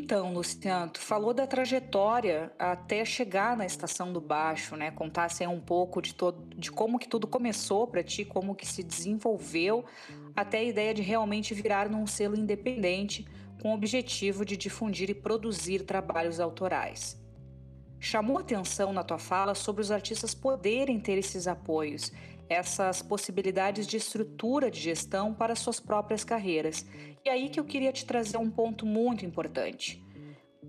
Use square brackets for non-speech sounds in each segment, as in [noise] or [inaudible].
Então, Luciano, tu falou da trajetória até chegar na estação do baixo, né? Contasse aí um pouco de, todo, de como que tudo começou para ti, como que se desenvolveu, até a ideia de realmente virar num selo independente com o objetivo de difundir e produzir trabalhos autorais. Chamou atenção na tua fala sobre os artistas poderem ter esses apoios, essas possibilidades de estrutura de gestão para suas próprias carreiras. E aí que eu queria te trazer um ponto muito importante.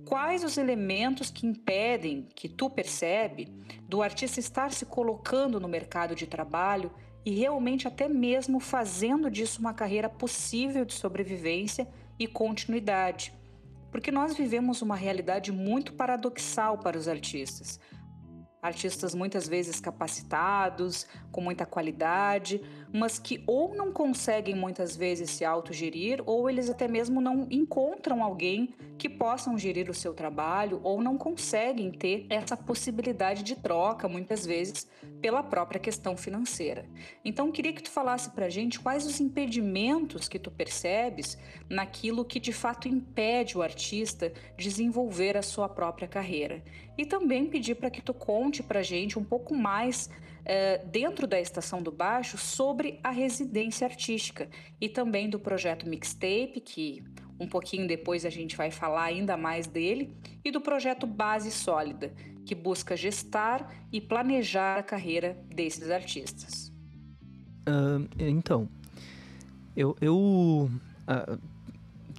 Quais os elementos que impedem, que tu percebe, do artista estar se colocando no mercado de trabalho e realmente até mesmo fazendo disso uma carreira possível de sobrevivência e continuidade? Porque nós vivemos uma realidade muito paradoxal para os artistas. Artistas muitas vezes capacitados, com muita qualidade, mas que ou não conseguem muitas vezes se autogerir, ou eles até mesmo não encontram alguém que possam gerir o seu trabalho, ou não conseguem ter essa possibilidade de troca, muitas vezes, pela própria questão financeira. Então, queria que tu falasse pra gente quais os impedimentos que tu percebes naquilo que de fato impede o artista desenvolver a sua própria carreira. E também pedir para que tu conte para gente um pouco mais é, dentro da Estação do Baixo sobre a residência artística e também do projeto Mixtape, que um pouquinho depois a gente vai falar ainda mais dele, e do projeto Base Sólida, que busca gestar e planejar a carreira desses artistas. Uh, então, eu, eu uh,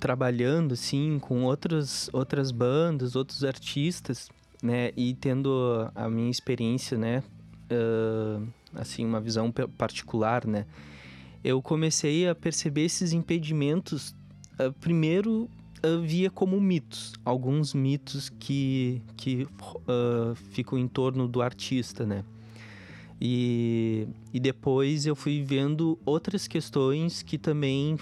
trabalhando assim com outras, outras bandas, outros artistas, né? E tendo a minha experiência, né? Uh, assim, uma visão particular, né? Eu comecei a perceber esses impedimentos. Uh, primeiro, uh, via como mitos, alguns mitos que, que ficam em torno do artista, né? E, e depois eu fui vendo outras questões que também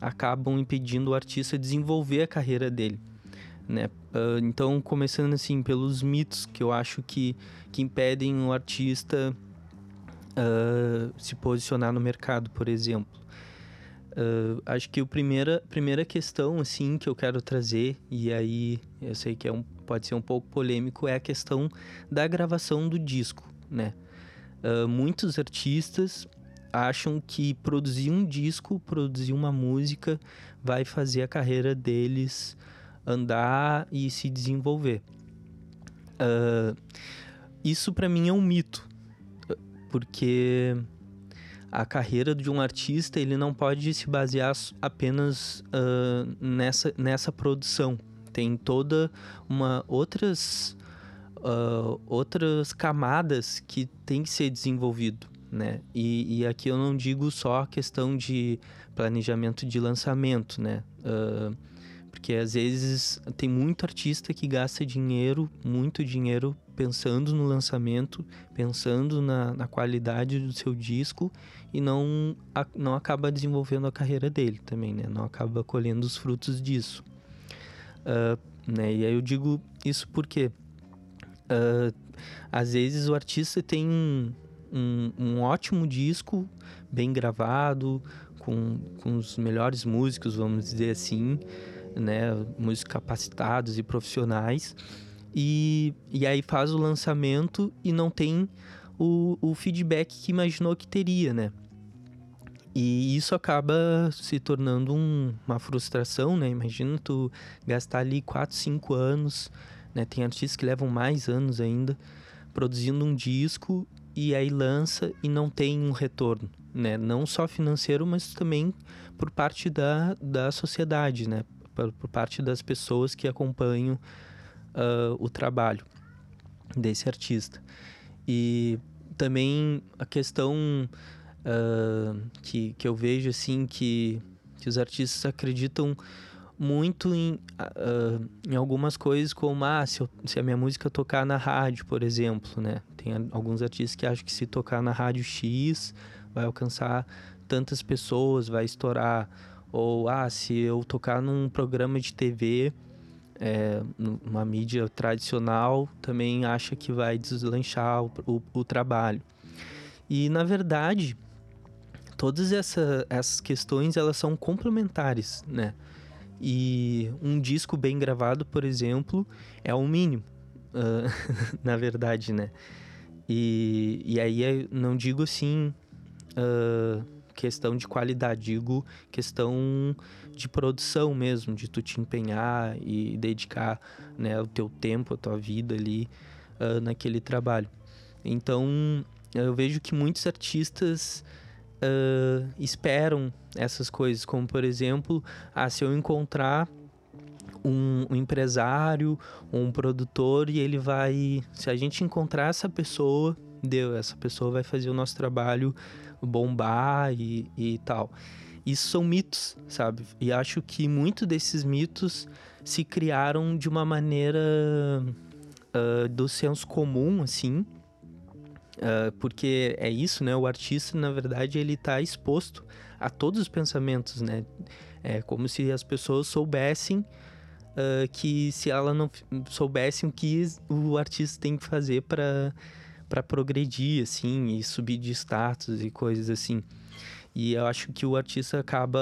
acabam impedindo o artista desenvolver a carreira dele né? Uh, então, começando assim pelos mitos que eu acho que, que impedem o artista uh, se posicionar no mercado, por exemplo. Uh, acho que a primeira, primeira questão assim que eu quero trazer, e aí eu sei que é um, pode ser um pouco polêmico, é a questão da gravação do disco, né? muitos artistas acham que produzir um disco, produzir uma música, vai fazer a carreira deles andar e se desenvolver. Uh, isso para mim é um mito, porque a carreira de um artista ele não pode se basear apenas uh, nessa, nessa produção. Tem toda uma outras uh, outras camadas que tem que ser desenvolvido, né? E, e, aqui eu não digo só a questão de planejamento de lançamento, né? Uh, porque às vezes tem muito artista que gasta dinheiro, muito dinheiro, pensando no lançamento, pensando na, na qualidade do seu disco e não, a, não acaba desenvolvendo a carreira dele também, né? Não acaba colhendo os frutos disso. Uh, né? E aí eu digo isso porque uh, às vezes o artista tem um, um, um, ótimo disco, bem gravado, com, com os melhores músicos, vamos dizer assim, né, músicos capacitados e profissionais, e, e aí faz o lançamento e não tem o, o feedback que imaginou que teria, né? E isso acaba se tornando um, uma frustração, né? Imagina tu gastar ali 4, 5 anos, né? Tem artistas que levam mais anos ainda produzindo um disco e aí lança e não tem um retorno, né? Não só financeiro, mas também por parte da, da sociedade, né? Por, por parte das pessoas que acompanham uh, o trabalho desse artista. E também a questão uh, que, que eu vejo assim que, que os artistas acreditam muito em, uh, em algumas coisas como ah, se, eu, se, a minha música tocar na rádio, por exemplo, né? Tem alguns artistas que acham que se tocar na rádio X vai alcançar tantas pessoas, vai estourar ou, ah, se eu tocar num programa de TV, é, numa mídia tradicional, também acha que vai deslanchar o, o, o trabalho. E, na verdade, todas essa, essas questões, elas são complementares, né? E um disco bem gravado, por exemplo, é o mínimo, uh, [laughs] na verdade, né? E, e aí não digo assim uh, questão de qualidade, digo questão de produção mesmo, de tu te empenhar e dedicar né, o teu tempo, a tua vida ali uh, naquele trabalho. Então eu vejo que muitos artistas uh, esperam essas coisas, como por exemplo, ah, se eu encontrar um, um empresário, um produtor e ele vai, se a gente encontrar essa pessoa, deu, essa pessoa vai fazer o nosso trabalho bombar e, e tal. Isso são mitos, sabe? E acho que muito desses mitos se criaram de uma maneira uh, do senso comum, assim, Uh, porque é isso, né? O artista, na verdade, ele está exposto a todos os pensamentos, né? É como se as pessoas soubessem uh, que se ela não soubessem o que o artista tem que fazer para para progredir, assim, e subir de status e coisas assim. E eu acho que o artista acaba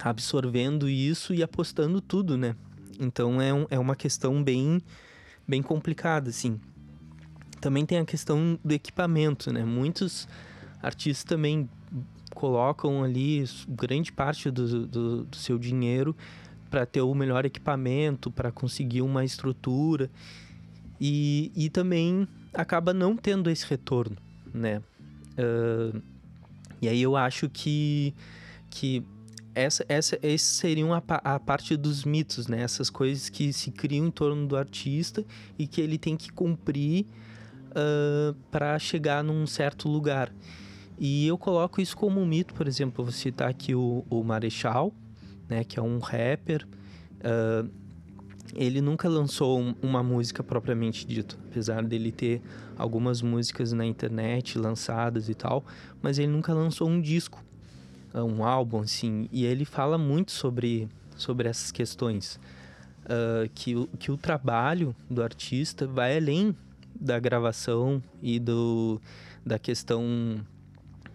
absorvendo isso e apostando tudo, né? Então é, um, é uma questão bem, bem complicada, assim também tem a questão do equipamento, né? Muitos artistas também colocam ali grande parte do, do, do seu dinheiro para ter o melhor equipamento, para conseguir uma estrutura e, e também acaba não tendo esse retorno, né? Uh, e aí eu acho que, que essa, essa, esses seriam a, a, parte dos mitos, né? Essas coisas que se criam em torno do artista e que ele tem que cumprir uh, para chegar num certo lugar. E eu coloco isso como um mito, por exemplo, vou citar aqui o, o Marechal, né, que é um rapper. Uh, ele nunca lançou um, uma música propriamente dito, apesar dele ter algumas músicas na internet lançadas e tal, mas ele nunca lançou um disco, um álbum assim. E ele fala muito sobre, sobre essas questões. Uh, que, que o trabalho do artista vai além da gravação e do, da questão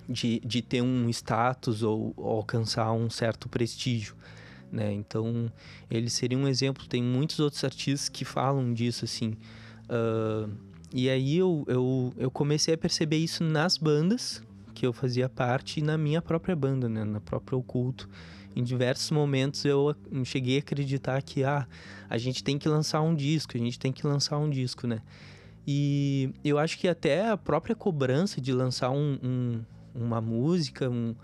de, de ter um status ou, ou alcançar um certo prestígio. Né? Então, ele seria um exemplo. Tem muitos outros artistas que falam disso, assim. Uh, e aí eu, eu, eu comecei a perceber isso nas bandas que eu fazia parte e na minha própria banda, né? Na própria Oculto. Em diversos momentos eu cheguei a acreditar que, ah, a gente tem que lançar um disco, a gente tem que lançar um disco, né? E eu acho que até a própria cobrança de lançar um, um, uma música, um,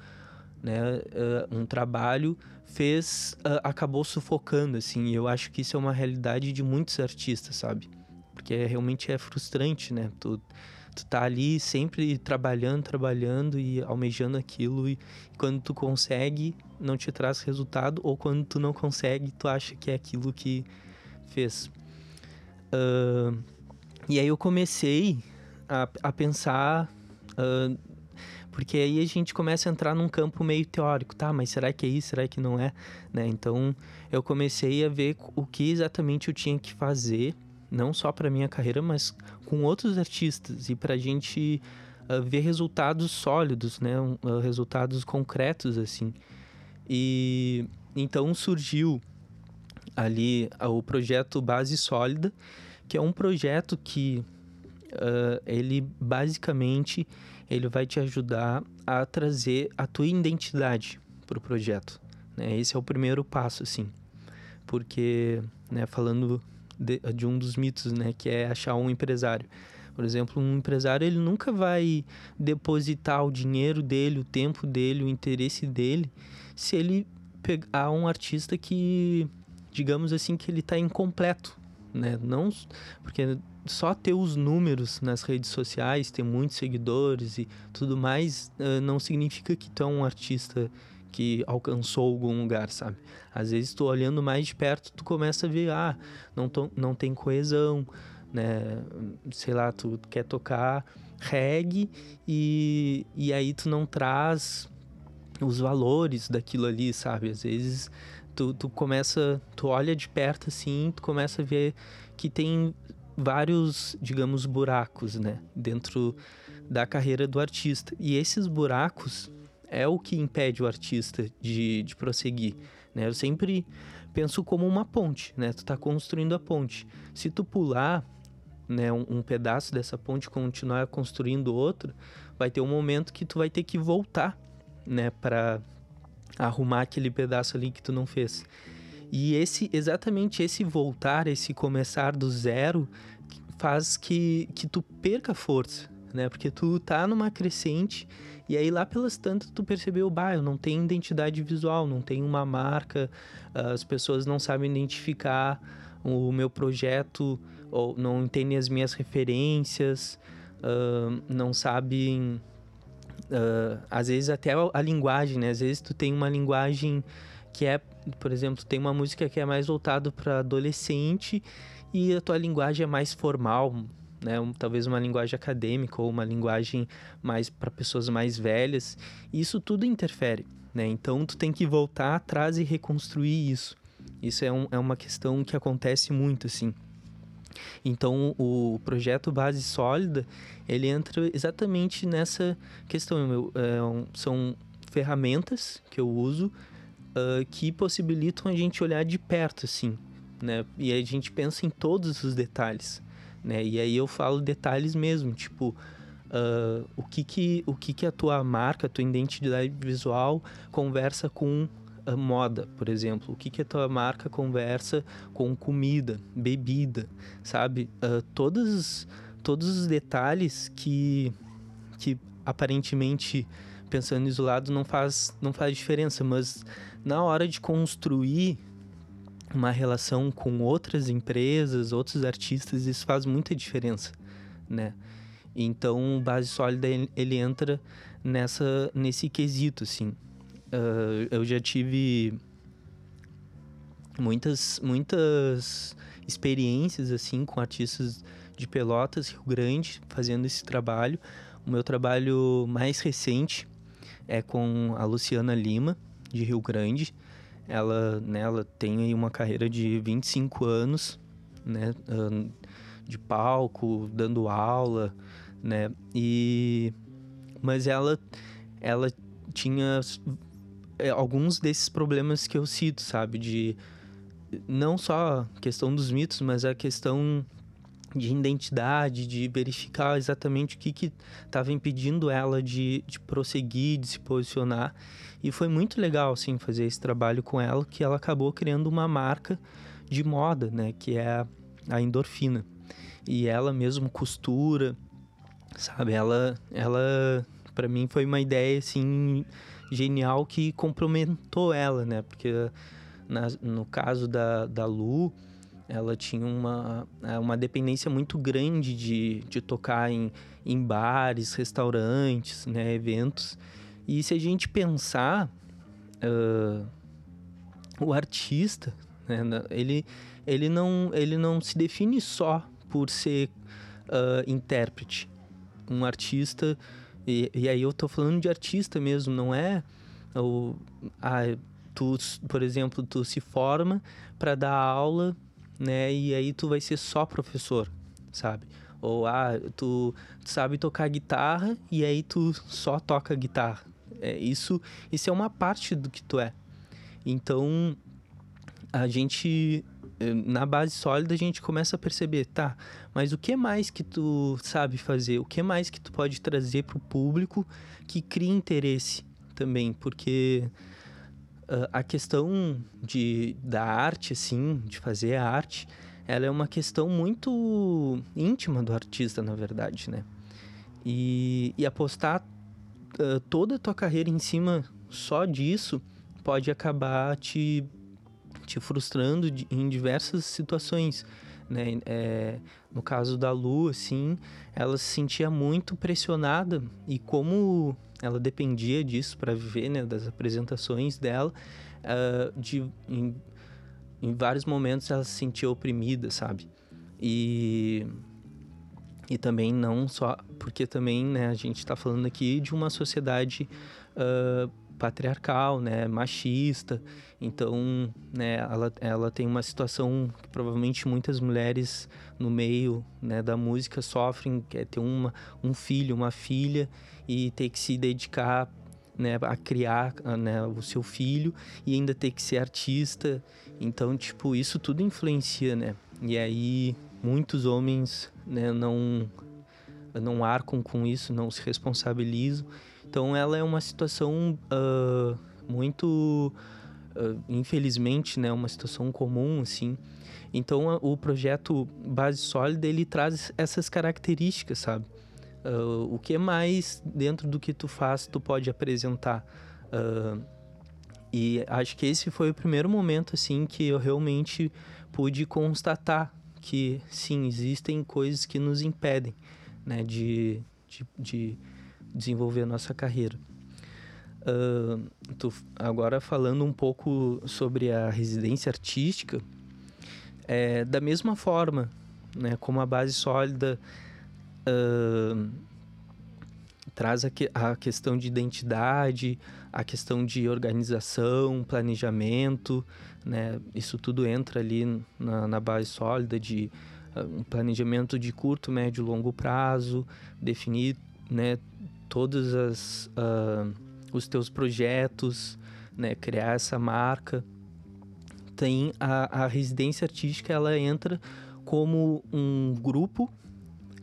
né, uh, um trabalho, fez. Uh, acabou sufocando, assim. E eu acho que isso é uma realidade de muitos artistas, sabe? Porque é, realmente é frustrante, né? Tu, tu tá ali sempre trabalhando, trabalhando e almejando aquilo. E quando tu consegue, não te traz resultado. Ou quando tu não consegue, tu acha que é aquilo que fez. Uh, e aí eu comecei a, a pensar. Uh, porque aí a gente começa a entrar num campo meio teórico, tá? Mas será que é isso? Será que não é? Né? Então eu comecei a ver o que exatamente eu tinha que fazer, não só para minha carreira, mas com outros artistas e para a gente uh, ver resultados sólidos, né? Uh, resultados concretos assim. E então surgiu ali o projeto Base Sólida que é um projeto que uh, ele basicamente ele vai te ajudar a trazer a tua identidade para o projeto. Né? Esse é o primeiro passo, assim, porque, né, falando de, de, um dos mitos, né, que é achar um empresário. Por exemplo, um empresário ele nunca vai depositar o dinheiro dele, o tempo dele, o interesse dele, se ele pegar um artista que, digamos assim, que ele está incompleto né? Não porque só ter os números nas redes sociais, ter muitos seguidores e tudo mais, uh, não significa que tu é um artista que alcançou algum lugar, sabe? Às vezes tu olhando mais de perto, tu começa a ver, ah, não, não tem coesão, né? Sei lá, tu quer tocar reggae e, e aí tu não traz os valores daquilo ali, sabe? Às vezes tu, tu começa, tu olha de perto assim, tu começa a ver que tem vários, digamos, buracos, né, dentro da carreira do artista. E esses buracos é o que impede o artista de, de prosseguir, né? Eu sempre penso como uma ponte, né? Tu tá construindo a ponte. Se tu pular, né, um, um pedaço dessa ponte continuar construindo outro, vai ter um momento que tu vai ter que voltar, né, para arrumar aquele pedaço ali que tu não fez. E esse exatamente esse voltar, esse começar do zero faz que, que tu perca força, né? Porque tu tá numa crescente e aí lá pelas tantas tu percebeu, bah, eu não tenho identidade visual, não tenho uma marca, as pessoas não sabem identificar o meu projeto ou não entendem as minhas referências, uh, não sabem uh, às vezes até a linguagem, né? Às vezes tu tem uma linguagem que é, por exemplo, tem uma música que é mais voltado para adolescente e a tua linguagem é mais formal, né? Um, talvez uma linguagem acadêmica ou uma linguagem mais para pessoas mais velhas. Isso tudo interfere, né? Então tu tem que voltar atrás e reconstruir isso. Isso é, um, é uma questão que acontece muito, assim. Então, o projeto Base Sólida, ele entra exatamente nessa questão. é, um, são ferramentas que eu uso uh, que possibilitam a gente olhar de perto, assim, né? E a gente pensa em todos os detalhes, né? E aí eu falo detalhes mesmo, tipo... Uh, o que que, o que que a tua marca, a tua identidade visual conversa com a moda, por exemplo. O que, que a tua marca conversa com comida, bebida, sabe? Uh, todos, todos os detalhes que, que aparentemente, pensando isolado, não faz, não faz diferença, mas na hora de construir uma relação com outras empresas, outros artistas, isso faz muita diferença, né? Então, Base Sólida, ele entra nessa, nesse quesito, assim. Uh, eu já tive muitas, muitas experiências assim com artistas de Pelotas, Rio Grande, fazendo esse trabalho. O meu trabalho mais recente é com a Luciana Lima, de Rio Grande. Ela, né, tem aí uma carreira de 25 anos, né, de palco, dando aula, né? E mas ela ela tinha alguns desses problemas que eu cito, sabe? De não só a questão dos mitos, mas a questão de identidade, de verificar exatamente o que estava impedindo ela de, de prosseguir, de se posicionar. E foi muito legal, assim, fazer esse trabalho com ela, que ela acabou criando uma marca de moda, né? Que é a endorfina. E ela mesmo costura, sabe? Ela, ela para mim foi uma ideia, assim, genial que comprometeu ela, né? Porque na, no caso da, da Lu, ela tinha uma, é, uma dependência muito grande de, de tocar em, em bares, restaurantes, né? Eventos. E se a gente pensar, uh, o artista, né? ele, ele, não, ele não se define só por ser uh, intérprete. Um artista e, e aí eu tô falando de artista mesmo, não é o ah, tu, por exemplo, tu se forma para dar aula, né? E aí tu vai ser só professor, sabe? Ou ah, tu, tu sabe tocar guitarra e aí tu só toca guitarra. É, isso, isso é uma parte do que tu é. Então, a gente na base sólida a gente começa a perceber, tá, mas o que mais que tu sabe fazer? O que mais que tu pode trazer para o público que cria interesse também? Porque uh, a questão de, da arte, assim, de fazer a arte, ela é uma questão muito íntima do artista, na verdade, né? E, e apostar uh, toda a tua carreira em cima só disso pode acabar te te frustrando em diversas situações. Né? É, no caso da Lu, assim, ela se sentia muito pressionada e como ela dependia disso para viver, né, das apresentações dela, uh, de, em, em vários momentos ela se sentia oprimida, sabe? E e também não só porque também né, a gente está falando aqui de uma sociedade uh, patriarcal, né, machista. Então, né, ela, ela tem uma situação que provavelmente muitas mulheres no meio né, da música sofrem, que é ter uma, um filho, uma filha e ter que se dedicar né, a criar né, o seu filho e ainda ter que ser artista. Então, tipo, isso tudo influencia, né? E aí muitos homens né, não não arcam com isso, não se responsabilizam. Então, ela é uma situação uh, muito, uh, infelizmente, né, uma situação comum, assim. Então, o projeto Base Sólida ele traz essas características, sabe? Uh, o que mais dentro do que tu faz tu pode apresentar? E acho que esse foi o primeiro momento assim que eu realmente pude constatar que sim existem coisas que nos impedem, né, de, de, de desenvolver a nossa carreira. Uh, agora falando um pouco sobre a residência artística, é, da mesma forma, né, como a base sólida uh, traz a, que, a, questão de identidade, a questão de organização, planejamento, né? Isso tudo entra ali na, na base sólida de uh, um planejamento de curto, médio e longo prazo, definir, né, todos as, uh, os teus projetos, né, criar essa marca. Tem a, a residência artística, ela entra como um grupo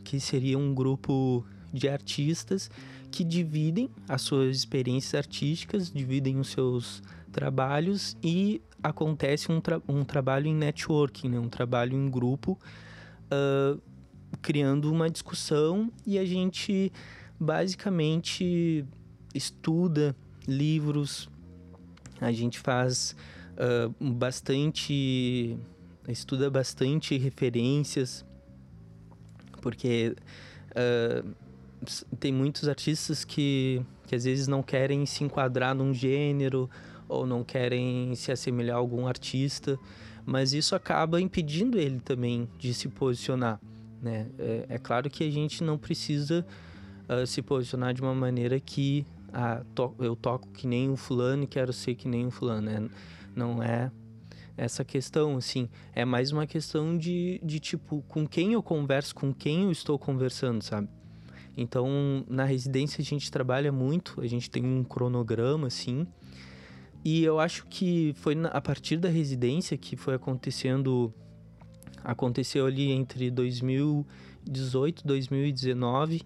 que seria um grupo de artistas que dividem as suas experiências artísticas, dividem os seus trabalhos e acontece um, tra um trabalho em networking, né? um trabalho em grupo, uh, criando uma discussão e a gente basicamente estuda livros, a gente faz uh, bastante, estuda bastante referências porque uh, tem muitos artistas que, que às vezes não querem se enquadrar num gênero ou não querem se assemelhar a algum artista, mas isso acaba impedindo ele também de se posicionar. Né? É, é claro que a gente não precisa uh, se posicionar de uma maneira que ah, to eu toco que nem um fulano e quero ser que nem um fulano. Né? Não é essa questão, assim. É mais uma questão de, de tipo, com quem eu converso, com quem eu estou conversando, sabe? Então, na residência a gente trabalha muito, a gente tem um cronograma, assim. E eu acho que foi a partir da residência que foi acontecendo. Aconteceu ali entre 2018 e 2019, né,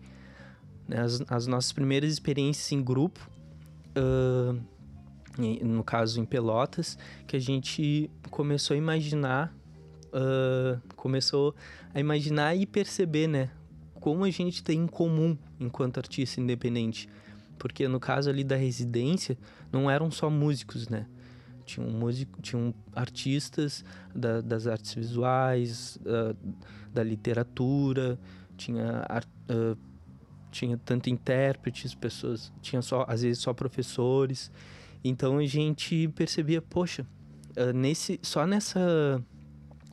as, as, nossas primeiras experiências em grupo. Uh, no caso em Pelotas, que a gente começou a imaginar, uh, começou a imaginar e perceber, né, como a gente tem em comum enquanto artista independente. Porque no caso ali da residência, não eram só músicos, né? Tinham, músico, tinham artistas da, das artes visuais, uh, da literatura, tinha, uh, tinha tanto intérpretes, pessoas, tinha só, às vezes só professores. Então a gente percebia, poxa, uh, nesse, só nessa,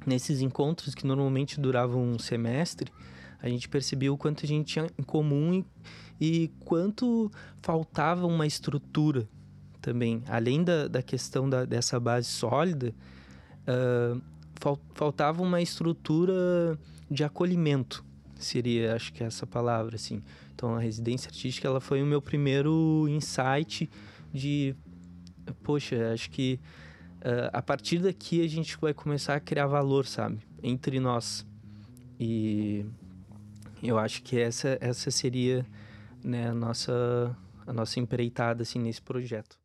nesses encontros que normalmente duravam um semestre, a gente percebia o quanto a gente tinha em comum e, e quanto faltava uma estrutura também. Além da, da questão da, dessa base sólida, uh, fal, faltava uma estrutura de acolhimento, seria, acho que é essa palavra, assim. Então, a residência artística, ela foi o meu primeiro insight de poxa, acho que uh, a partir daqui a gente vai começar a criar valor, sabe? Entre nós. E eu acho que essa, essa seria né, a, nossa, a nossa empreitada assim, nesse projeto.